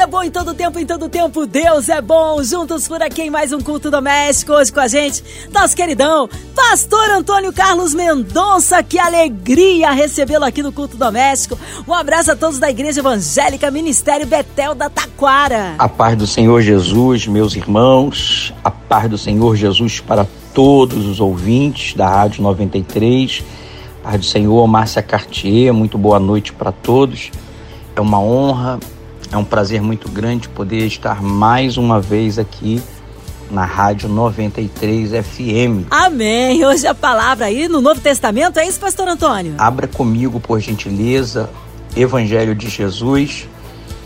É bom em todo tempo, em todo tempo Deus é bom. Juntos por aqui em mais um culto doméstico. Hoje com a gente, nosso queridão, Pastor Antônio Carlos Mendonça. Que alegria recebê-lo aqui no culto doméstico. Um abraço a todos da Igreja Evangélica Ministério Betel da Taquara. A paz do Senhor Jesus, meus irmãos. A paz do Senhor Jesus para todos os ouvintes da Rádio 93. Paz do Senhor, Márcia Cartier. Muito boa noite para todos. É uma honra é um prazer muito grande poder estar mais uma vez aqui na Rádio 93 FM. Amém. Hoje a palavra aí no Novo Testamento, é isso, Pastor Antônio? Abra comigo, por gentileza, Evangelho de Jesus,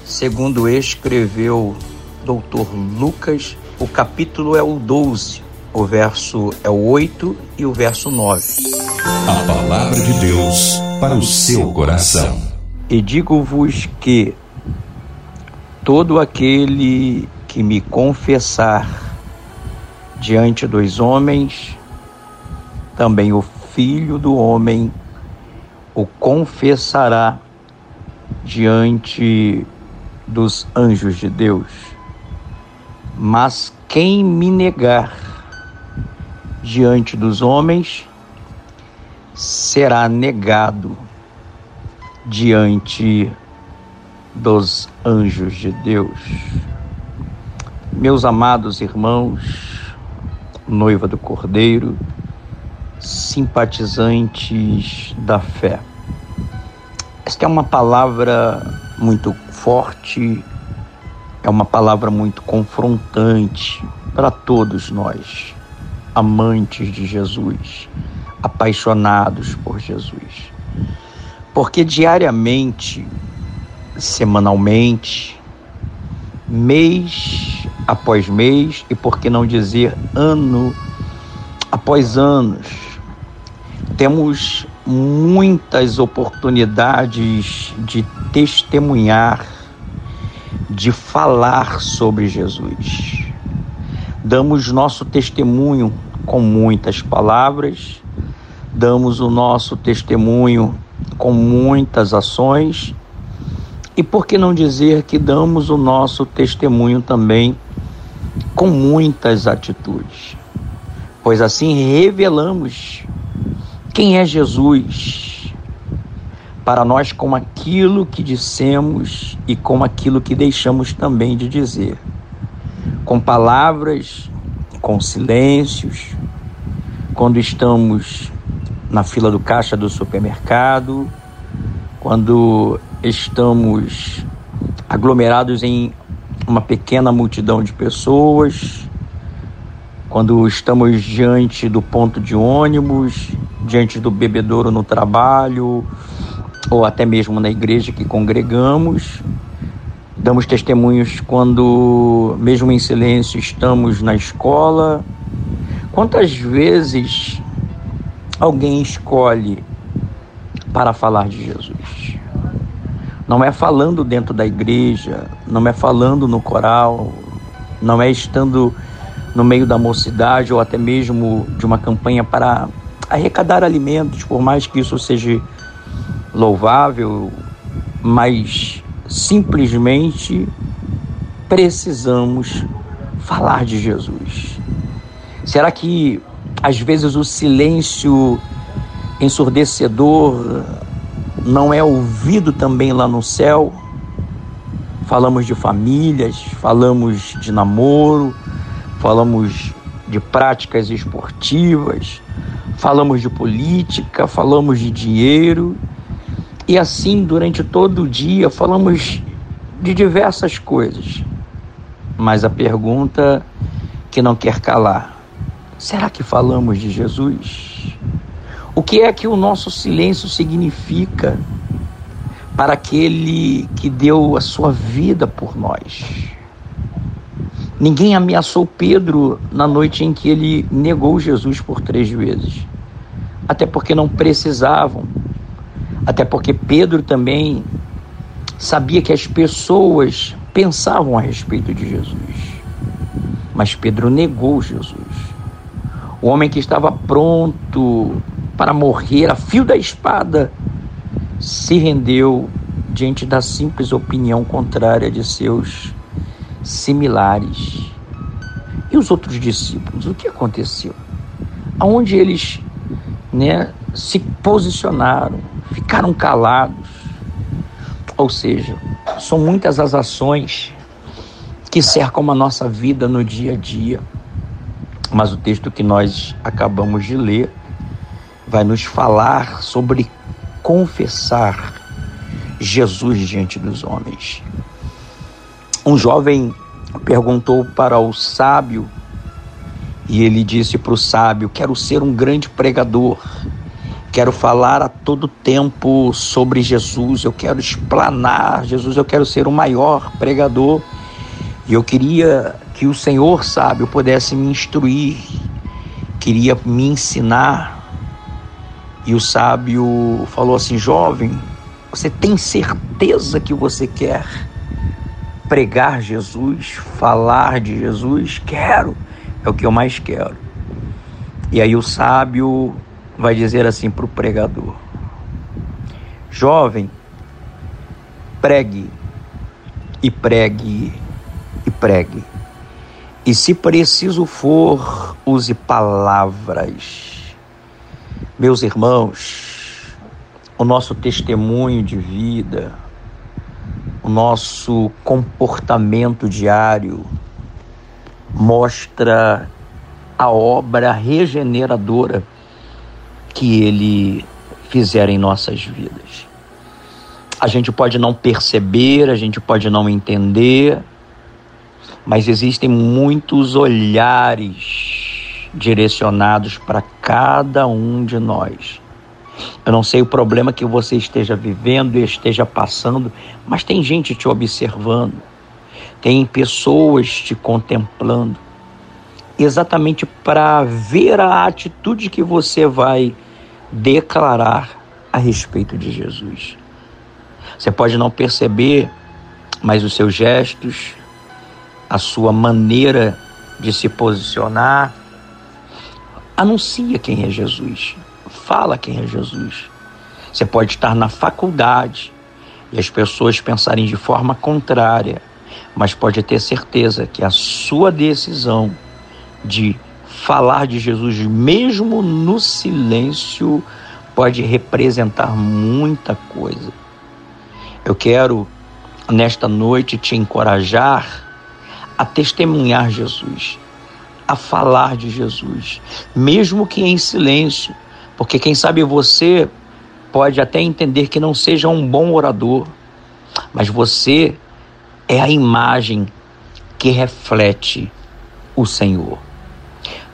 segundo escreveu Doutor Lucas. O capítulo é o 12, o verso é o 8 e o verso 9. A palavra de Deus para o seu coração. E digo-vos que todo aquele que me confessar diante dos homens, também o Filho do Homem o confessará diante dos anjos de Deus. Mas quem me negar diante dos homens será negado diante dos anjos de Deus. Meus amados irmãos, noiva do Cordeiro, simpatizantes da fé. Esta é uma palavra muito forte, é uma palavra muito confrontante para todos nós, amantes de Jesus, apaixonados por Jesus. Porque diariamente semanalmente, mês após mês e por que não dizer ano após anos. Temos muitas oportunidades de testemunhar, de falar sobre Jesus. Damos nosso testemunho com muitas palavras, damos o nosso testemunho com muitas ações e por que não dizer que damos o nosso testemunho também com muitas atitudes? Pois assim revelamos quem é Jesus para nós com aquilo que dissemos e com aquilo que deixamos também de dizer. Com palavras, com silêncios, quando estamos na fila do caixa do supermercado, quando estamos aglomerados em uma pequena multidão de pessoas, quando estamos diante do ponto de ônibus, diante do bebedouro no trabalho, ou até mesmo na igreja que congregamos. Damos testemunhos quando, mesmo em silêncio, estamos na escola. Quantas vezes alguém escolhe para falar de Jesus? Não é falando dentro da igreja, não é falando no coral, não é estando no meio da mocidade ou até mesmo de uma campanha para arrecadar alimentos, por mais que isso seja louvável, mas simplesmente precisamos falar de Jesus. Será que às vezes o silêncio ensurdecedor não é ouvido também lá no céu. Falamos de famílias, falamos de namoro, falamos de práticas esportivas, falamos de política, falamos de dinheiro. E assim, durante todo o dia, falamos de diversas coisas. Mas a pergunta que não quer calar: será que falamos de Jesus? O que é que o nosso silêncio significa para aquele que deu a sua vida por nós? Ninguém ameaçou Pedro na noite em que ele negou Jesus por três vezes. Até porque não precisavam. Até porque Pedro também sabia que as pessoas pensavam a respeito de Jesus. Mas Pedro negou Jesus. O homem que estava pronto para morrer a fio da espada se rendeu diante da simples opinião contrária de seus similares. E os outros discípulos, o que aconteceu? Aonde eles né, se posicionaram, ficaram calados. Ou seja, são muitas as ações que cercam a nossa vida no dia a dia. Mas o texto que nós acabamos de ler vai nos falar sobre confessar Jesus diante dos homens. Um jovem perguntou para o sábio e ele disse para o sábio: Quero ser um grande pregador, quero falar a todo tempo sobre Jesus, eu quero explanar Jesus, eu quero ser o maior pregador. E eu queria que o Senhor sábio pudesse me instruir, queria me ensinar. E o sábio falou assim: Jovem, você tem certeza que você quer pregar Jesus, falar de Jesus? Quero é o que eu mais quero. E aí o sábio vai dizer assim para o pregador: Jovem, pregue e pregue e pregue. E se preciso for, use palavras. Meus irmãos, o nosso testemunho de vida, o nosso comportamento diário, mostra a obra regeneradora que ele fizer em nossas vidas. A gente pode não perceber, a gente pode não entender, mas existem muitos olhares direcionados para cada um de nós. Eu não sei o problema que você esteja vivendo e esteja passando, mas tem gente te observando tem pessoas te contemplando, exatamente para ver a atitude que você vai declarar a respeito de Jesus. Você pode não perceber, mas os seus gestos, a sua maneira de se posicionar, anuncia quem é Jesus, fala quem é Jesus. Você pode estar na faculdade e as pessoas pensarem de forma contrária mas pode ter certeza que a sua decisão de falar de Jesus, mesmo no silêncio, pode representar muita coisa. Eu quero, nesta noite, te encorajar a testemunhar Jesus, a falar de Jesus, mesmo que em silêncio, porque quem sabe você pode até entender que não seja um bom orador, mas você é a imagem que reflete o Senhor.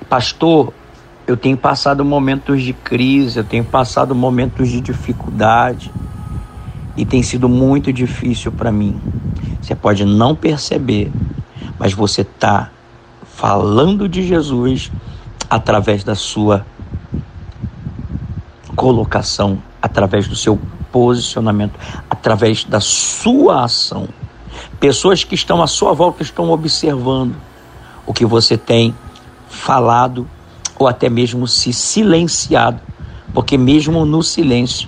Pastor, eu tenho passado momentos de crise, eu tenho passado momentos de dificuldade e tem sido muito difícil para mim. Você pode não perceber, mas você está falando de Jesus através da sua colocação, através do seu posicionamento, através da sua ação. Pessoas que estão à sua volta estão observando o que você tem falado ou até mesmo se silenciado, porque mesmo no silêncio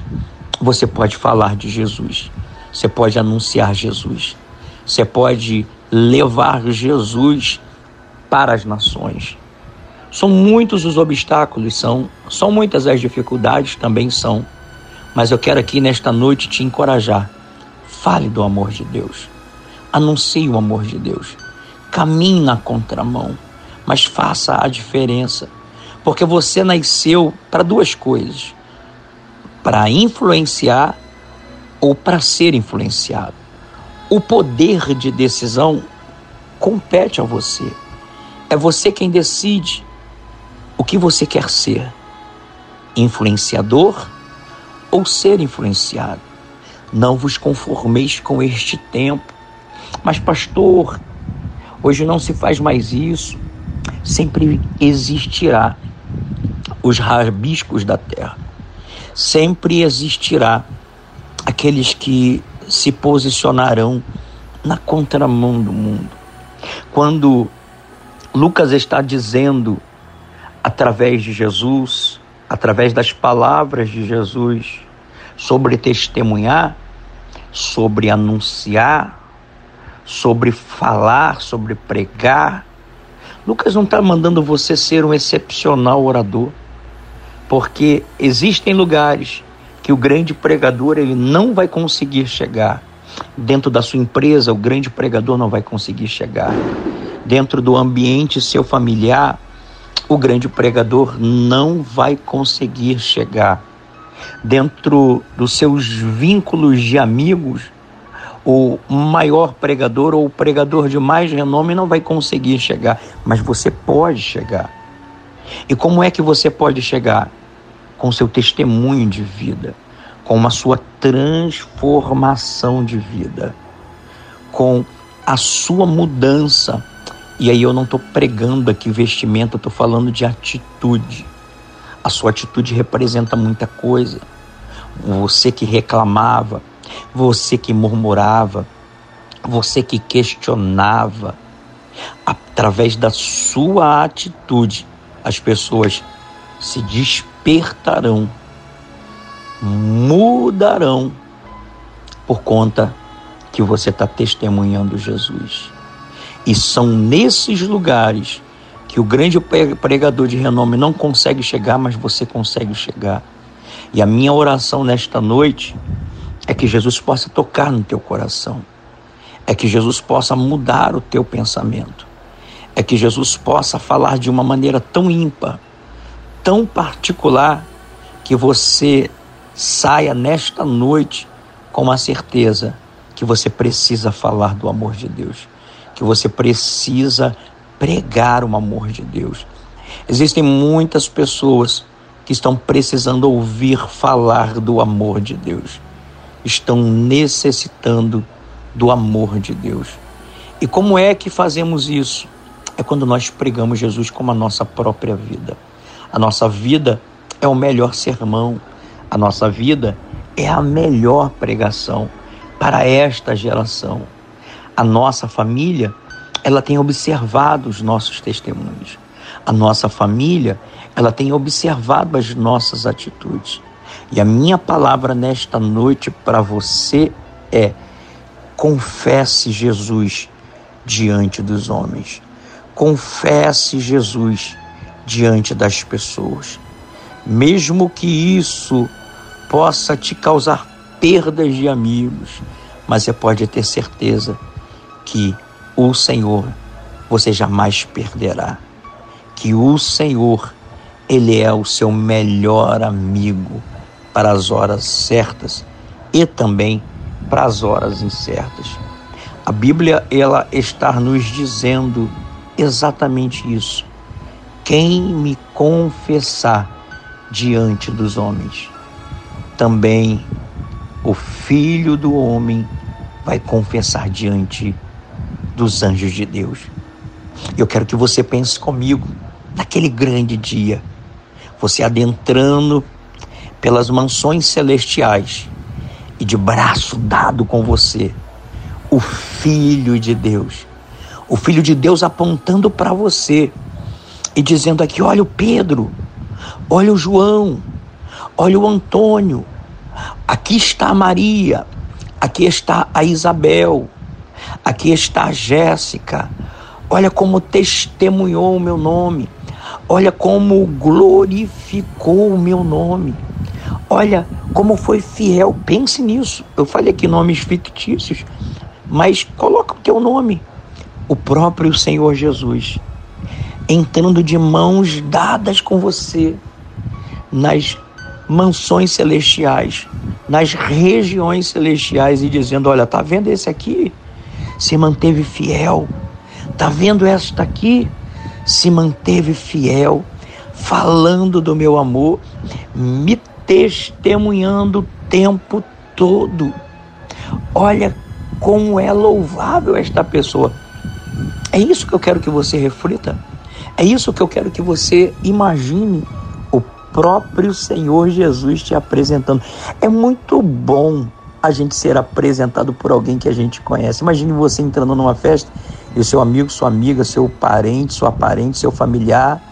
você pode falar de Jesus, você pode anunciar Jesus, você pode levar Jesus para as nações. São muitos os obstáculos, são, são muitas as dificuldades, também são. Mas eu quero aqui nesta noite te encorajar. Fale do amor de Deus. Anuncie o amor de Deus. Caminhe na contramão, mas faça a diferença. Porque você nasceu para duas coisas: para influenciar ou para ser influenciado. O poder de decisão compete a você. É você quem decide o que você quer ser: influenciador ou ser influenciado. Não vos conformeis com este tempo, mas, pastor, hoje não se faz mais isso. Sempre existirá os rabiscos da terra. Sempre existirá aqueles que se posicionarão na contramão do mundo. Quando Lucas está dizendo, através de Jesus, através das palavras de Jesus, sobre testemunhar, sobre anunciar, sobre falar, sobre pregar. Lucas não está mandando você ser um excepcional orador, porque existem lugares que o grande pregador ele não vai conseguir chegar. Dentro da sua empresa, o grande pregador não vai conseguir chegar. Dentro do ambiente seu familiar, o grande pregador não vai conseguir chegar. Dentro dos seus vínculos de amigos, o maior pregador ou o pregador de mais renome não vai conseguir chegar, mas você pode chegar. E como é que você pode chegar? Com seu testemunho de vida, com a sua transformação de vida, com a sua mudança. E aí eu não estou pregando aqui vestimento, eu estou falando de atitude. A sua atitude representa muita coisa. Você que reclamava, você que murmurava, você que questionava, através da sua atitude, as pessoas se despertarão, mudarão por conta que você está testemunhando Jesus. E são nesses lugares que o grande pregador de renome não consegue chegar, mas você consegue chegar. E a minha oração nesta noite é que Jesus possa tocar no teu coração, é que Jesus possa mudar o teu pensamento, é que Jesus possa falar de uma maneira tão ímpar, tão particular, que você saia nesta noite com a certeza que você precisa falar do amor de Deus, que você precisa pregar o amor de Deus. Existem muitas pessoas que estão precisando ouvir falar do amor de Deus estão necessitando do amor de Deus. E como é que fazemos isso? É quando nós pregamos Jesus como a nossa própria vida. A nossa vida é o melhor sermão, a nossa vida é a melhor pregação para esta geração. A nossa família, ela tem observado os nossos testemunhos. A nossa família, ela tem observado as nossas atitudes. E a minha palavra nesta noite para você é: confesse Jesus diante dos homens. Confesse Jesus diante das pessoas. Mesmo que isso possa te causar perdas de amigos, mas você pode ter certeza que o Senhor você jamais perderá. Que o Senhor, ele é o seu melhor amigo para as horas certas e também para as horas incertas. A Bíblia ela está nos dizendo exatamente isso. Quem me confessar diante dos homens, também o Filho do homem vai confessar diante dos anjos de Deus. Eu quero que você pense comigo naquele grande dia, você adentrando pelas mansões celestiais e de braço dado com você, o Filho de Deus. O Filho de Deus apontando para você e dizendo aqui: olha o Pedro, olha o João, olha o Antônio, aqui está a Maria, aqui está a Isabel, aqui está a Jéssica. Olha como testemunhou o meu nome, olha como glorificou o meu nome. Olha como foi fiel. Pense nisso. Eu falei aqui nomes fictícios, mas coloca o teu nome. O próprio Senhor Jesus entrando de mãos dadas com você nas mansões celestiais, nas regiões celestiais e dizendo: Olha, tá vendo esse aqui? Se manteve fiel. Tá vendo esta aqui? Se manteve fiel, falando do meu amor, me testemunhando o tempo todo. Olha como é louvável esta pessoa. É isso que eu quero que você reflita. É isso que eu quero que você imagine o próprio Senhor Jesus te apresentando. É muito bom a gente ser apresentado por alguém que a gente conhece. Imagine você entrando numa festa e o seu amigo, sua amiga, seu parente, sua parente, seu familiar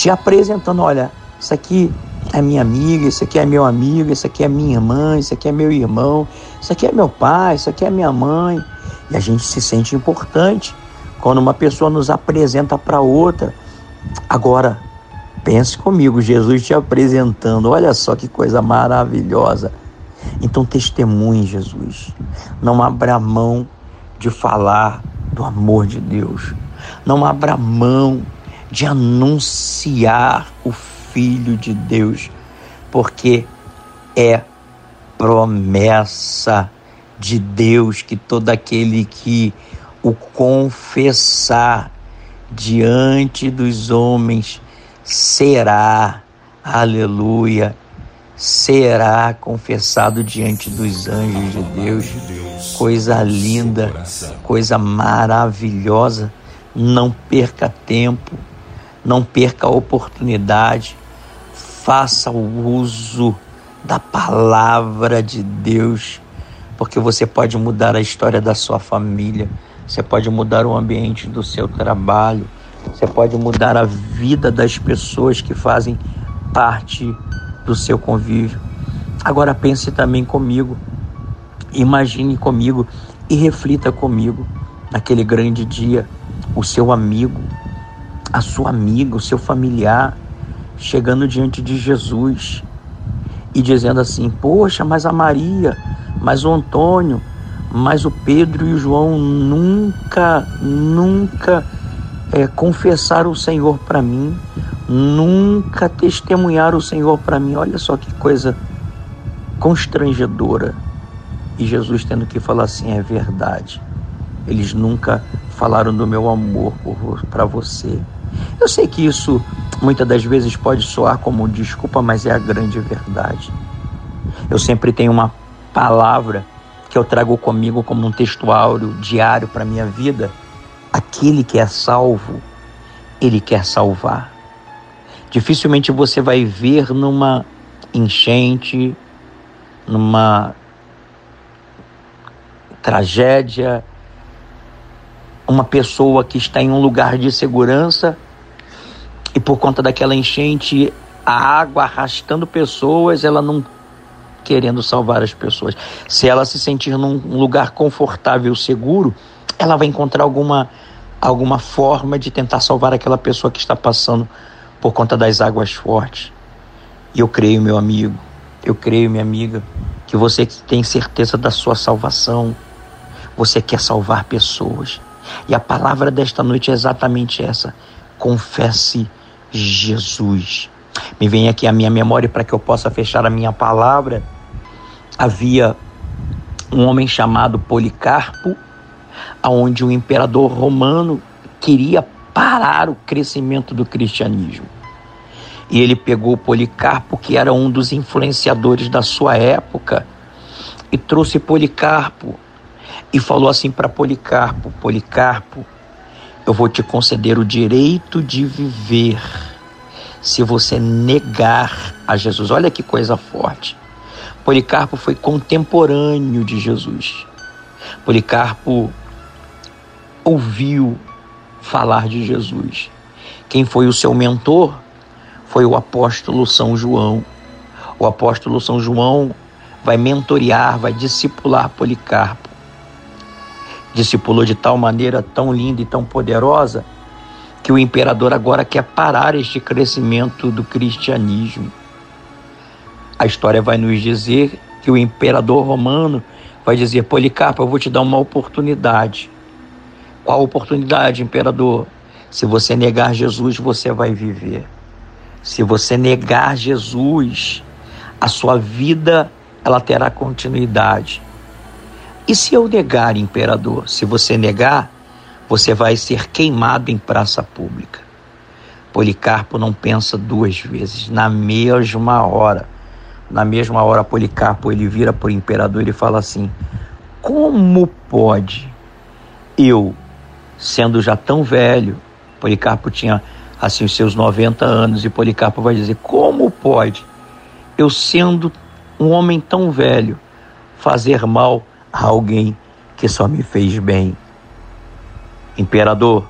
te apresentando: olha, isso aqui é minha amiga, isso aqui é meu amigo, isso aqui é minha irmã, isso aqui é meu irmão, isso aqui é meu pai, isso aqui é minha mãe. E a gente se sente importante quando uma pessoa nos apresenta para outra. Agora, pense comigo, Jesus te apresentando, olha só que coisa maravilhosa. Então, testemunhe Jesus. Não abra mão de falar do amor de Deus. Não abra mão de anunciar o Filho de Deus, porque é promessa de Deus que todo aquele que o confessar diante dos homens será, aleluia, será confessado diante dos anjos de Deus. Coisa linda, coisa maravilhosa. Não perca tempo, não perca a oportunidade. Faça o uso da palavra de Deus, porque você pode mudar a história da sua família, você pode mudar o ambiente do seu trabalho, você pode mudar a vida das pessoas que fazem parte do seu convívio. Agora pense também comigo, imagine comigo e reflita comigo naquele grande dia, o seu amigo, a sua amiga, o seu familiar chegando diante de Jesus e dizendo assim: Poxa, mas a Maria, mas o Antônio, mas o Pedro e o João nunca, nunca é, confessaram o Senhor para mim, nunca testemunharam o Senhor para mim. Olha só que coisa constrangedora. E Jesus tendo que falar assim: é verdade. Eles nunca falaram do meu amor para você. Eu sei que isso muitas das vezes pode soar como desculpa, mas é a grande verdade. Eu sempre tenho uma palavra que eu trago comigo como um textual diário para minha vida. Aquele que é salvo, ele quer salvar. Dificilmente você vai ver numa enchente, numa tragédia, uma pessoa que está em um lugar de segurança e por conta daquela enchente, a água arrastando pessoas, ela não querendo salvar as pessoas. Se ela se sentir num lugar confortável, seguro, ela vai encontrar alguma alguma forma de tentar salvar aquela pessoa que está passando por conta das águas fortes. E eu creio, meu amigo, eu creio, minha amiga, que você tem certeza da sua salvação. Você quer salvar pessoas. E a palavra desta noite é exatamente essa: confesse Jesus. Me vem aqui a minha memória para que eu possa fechar a minha palavra. Havia um homem chamado Policarpo, aonde o imperador romano queria parar o crescimento do cristianismo. E ele pegou Policarpo, que era um dos influenciadores da sua época, e trouxe Policarpo e falou assim para Policarpo: Policarpo, eu vou te conceder o direito de viver se você negar a Jesus. Olha que coisa forte. Policarpo foi contemporâneo de Jesus. Policarpo ouviu falar de Jesus. Quem foi o seu mentor foi o apóstolo São João. O apóstolo São João vai mentorear, vai discipular Policarpo discipulou de tal maneira tão linda e tão poderosa que o imperador agora quer parar este crescimento do cristianismo. A história vai nos dizer que o imperador romano vai dizer: Policarpo, eu vou te dar uma oportunidade. Qual oportunidade, imperador? Se você negar Jesus, você vai viver. Se você negar Jesus, a sua vida ela terá continuidade. E se eu negar, imperador? Se você negar, você vai ser queimado em praça pública. Policarpo não pensa duas vezes, na mesma hora. Na mesma hora, Policarpo ele vira para o imperador e fala assim: Como pode eu, sendo já tão velho, Policarpo tinha assim os seus 90 anos, e Policarpo vai dizer: Como pode eu, sendo um homem tão velho, fazer mal a alguém que só me fez bem. Imperador,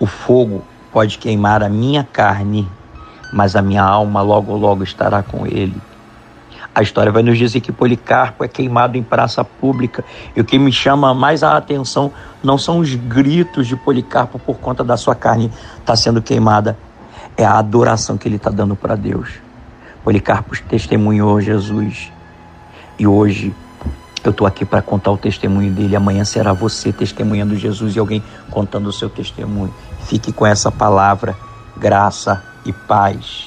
o fogo pode queimar a minha carne, mas a minha alma logo logo estará com ele. A história vai nos dizer que Policarpo é queimado em praça pública. E o que me chama mais a atenção não são os gritos de Policarpo por conta da sua carne estar tá sendo queimada, é a adoração que ele está dando para Deus. Policarpo testemunhou Jesus. E hoje eu estou aqui para contar o testemunho dele. Amanhã será você testemunhando Jesus e alguém contando o seu testemunho. Fique com essa palavra, graça e paz.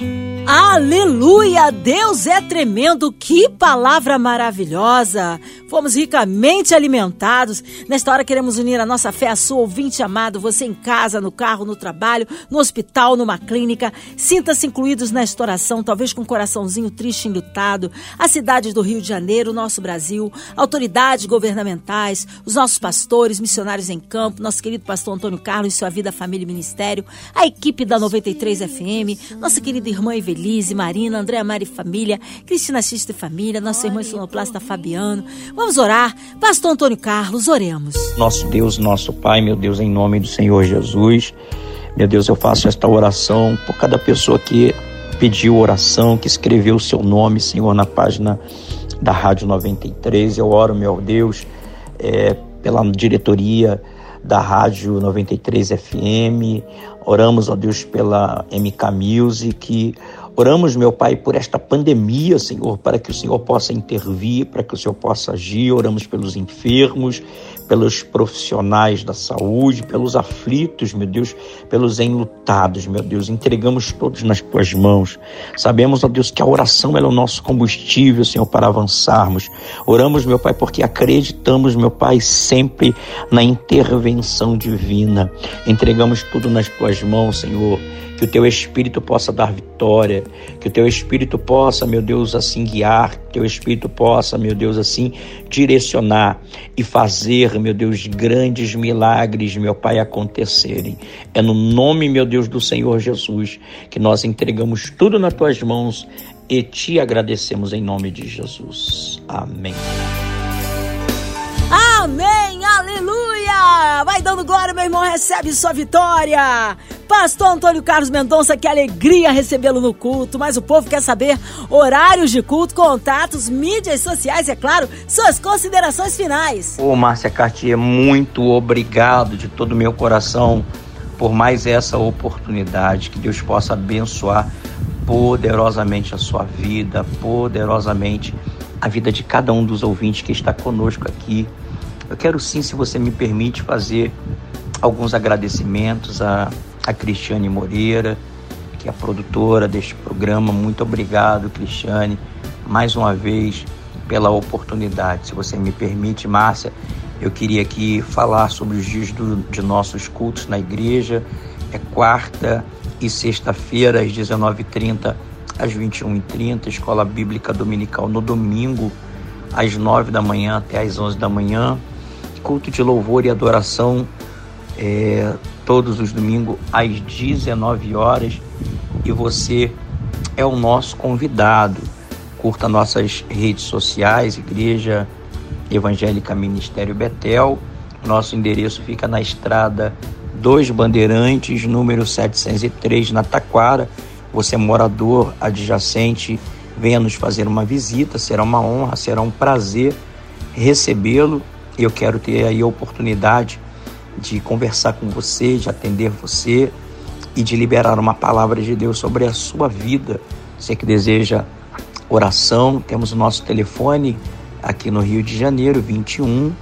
Aleluia! Deus é tremendo! Que palavra maravilhosa! Fomos ricamente alimentados. Nesta hora queremos unir a nossa fé à sua ouvinte amado, você em casa, no carro, no trabalho, no hospital, numa clínica. Sinta-se incluídos nesta oração, talvez com um coraçãozinho triste e enlutado. As cidades do Rio de Janeiro, nosso Brasil, autoridades governamentais, os nossos pastores, missionários em campo, nosso querido pastor Antônio Carlos e sua vida, família e ministério, a equipe da 93 FM, nossa querida irmã Evelise, Marina, Andréa Mari Família, Cristina Xista e Família, nossa irmã sonoplasta Fabiano. Vamos orar. Pastor Antônio Carlos, oremos. Nosso Deus, nosso Pai, meu Deus, em nome do Senhor Jesus. Meu Deus, eu faço esta oração por cada pessoa que pediu oração, que escreveu o seu nome, Senhor, na página da Rádio 93. Eu oro, meu Deus, é, pela diretoria da Rádio 93 FM. Oramos, ó Deus, pela MK Music. Oramos, meu Pai, por esta pandemia, Senhor, para que o Senhor possa intervir, para que o Senhor possa agir. Oramos pelos enfermos, pelos profissionais da saúde, pelos aflitos, meu Deus, pelos enlutados, meu Deus. Entregamos todos nas tuas mãos. Sabemos, ó Deus, que a oração é o nosso combustível, Senhor, para avançarmos. Oramos, meu Pai, porque acreditamos, meu Pai, sempre na intervenção divina. Entregamos tudo nas tuas mãos, Senhor que o teu espírito possa dar vitória, que o teu espírito possa, meu Deus, assim guiar, teu espírito possa, meu Deus, assim direcionar e fazer, meu Deus, grandes milagres, meu Pai, acontecerem. É no nome, meu Deus, do Senhor Jesus que nós entregamos tudo nas tuas mãos e te agradecemos em nome de Jesus. Amém. Amém, aleluia! Vai dando glória, meu irmão, recebe sua vitória. Pastor Antônio Carlos Mendonça, que alegria recebê-lo no culto. Mas o povo quer saber horários de culto, contatos, mídias sociais é claro, suas considerações finais. Ô, Márcia Cartier, muito obrigado de todo o meu coração por mais essa oportunidade. Que Deus possa abençoar poderosamente a sua vida, poderosamente a vida de cada um dos ouvintes que está conosco aqui. Eu quero sim, se você me permite, fazer alguns agradecimentos a a Cristiane Moreira, que é a produtora deste programa. Muito obrigado, Cristiane, mais uma vez pela oportunidade. Se você me permite, Márcia, eu queria aqui falar sobre os dias do, de nossos cultos na igreja. É quarta e sexta-feira, às 19h30 às 21h30, Escola Bíblica Dominical no domingo, às 9 da manhã até às 11 da manhã. Culto de louvor e adoração é, todos os domingos às 19 horas e você é o nosso convidado. Curta nossas redes sociais, Igreja Evangélica Ministério Betel. Nosso endereço fica na estrada Dois Bandeirantes, número 703, na Taquara. Você é morador adjacente, venha nos fazer uma visita, será uma honra, será um prazer recebê-lo. Eu quero ter aí a oportunidade de conversar com você, de atender você e de liberar uma palavra de Deus sobre a sua vida. Você que deseja oração, temos o nosso telefone aqui no Rio de Janeiro, 21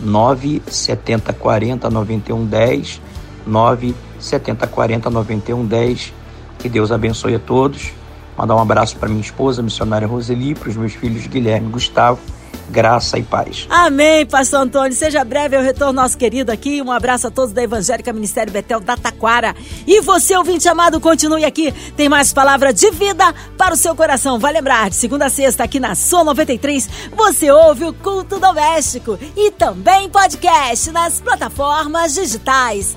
970 40 91 10 970 40 91 10. Que Deus abençoe a todos. Mandar um abraço para minha esposa, missionária Roseli, para os meus filhos Guilherme e Gustavo graça e paz. Amém, pastor Antônio. Seja breve o retorno nosso querido aqui. Um abraço a todos da Evangélica Ministério Betel da Taquara. E você, ouvinte amado, continue aqui. Tem mais palavra de vida para o seu coração. Vai lembrar, de segunda a sexta, aqui na Sua 93, você ouve o Culto Doméstico e também podcast nas plataformas digitais